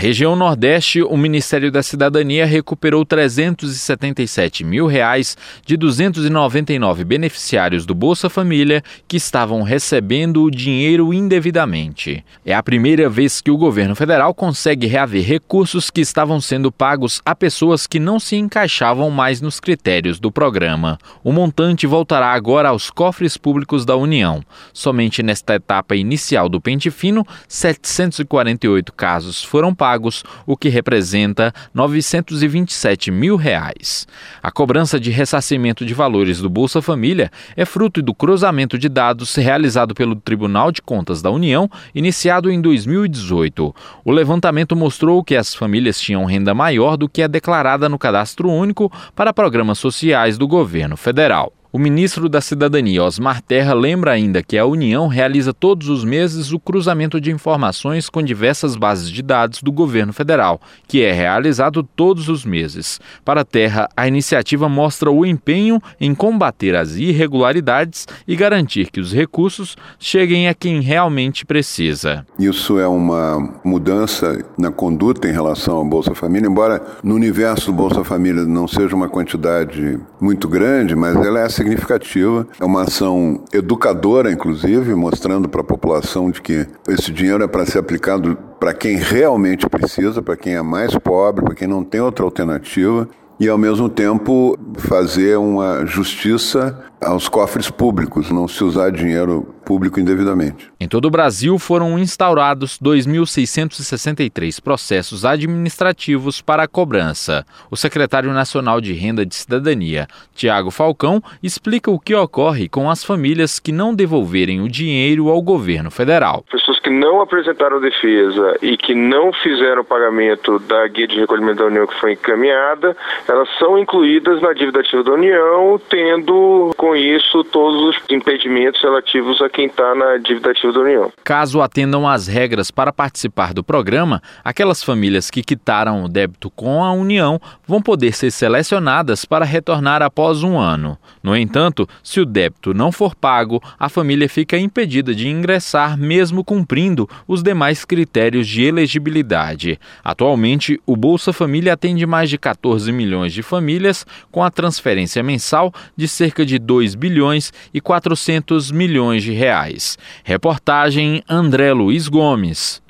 região Nordeste, o Ministério da Cidadania recuperou 377 mil reais de 299 beneficiários do Bolsa Família que estavam recebendo o dinheiro indevidamente. É a primeira vez que o governo federal consegue reaver recursos que estavam sendo pagos a pessoas que não se encaixavam mais nos critérios do programa. O montante voltará agora aos cofres públicos da União. Somente nesta etapa inicial do pente fino, 748 casos foram pagos, o que representa 927 mil reais. A cobrança de ressarcimento de valores do Bolsa Família é fruto do cruzamento de dados realizado pelo Tribunal de Contas da União, iniciado em 2018. O levantamento mostrou que as famílias tinham renda maior do que a declarada no Cadastro Único para programas sociais do governo federal. O ministro da Cidadania, Osmar Terra, lembra ainda que a União realiza todos os meses o cruzamento de informações com diversas bases de dados do governo federal, que é realizado todos os meses. Para Terra, a iniciativa mostra o empenho em combater as irregularidades e garantir que os recursos cheguem a quem realmente precisa. Isso é uma mudança na conduta em relação ao Bolsa Família, embora no universo do Bolsa Família não seja uma quantidade muito grande, mas ela é significativa. É uma ação educadora, inclusive, mostrando para a população de que esse dinheiro é para ser aplicado para quem realmente precisa, para quem é mais pobre, para quem não tem outra alternativa e, ao mesmo tempo, fazer uma justiça aos cofres públicos, não se usar dinheiro público indevidamente. Em todo o Brasil foram instaurados 2.663 processos administrativos para a cobrança. O secretário nacional de Renda de Cidadania, Tiago Falcão, explica o que ocorre com as famílias que não devolverem o dinheiro ao governo federal. Pessoas que não apresentaram defesa e que não fizeram o pagamento da guia de recolhimento da União que foi encaminhada, elas são incluídas na dívida ativa da União, tendo com isso todos os impedimentos relativos a quem está na dívida ativa da União. Caso atendam às regras para participar do programa, aquelas famílias que quitaram o débito com a União vão poder ser selecionadas para retornar após um ano. No entanto, se o débito não for pago, a família fica impedida de ingressar mesmo cumprindo os demais critérios de elegibilidade. Atualmente, o Bolsa Família atende mais de 14 milhões de famílias com a transferência mensal de cerca de 2 bilhões e 400 milhões de reais. Reportagem André Luiz Gomes.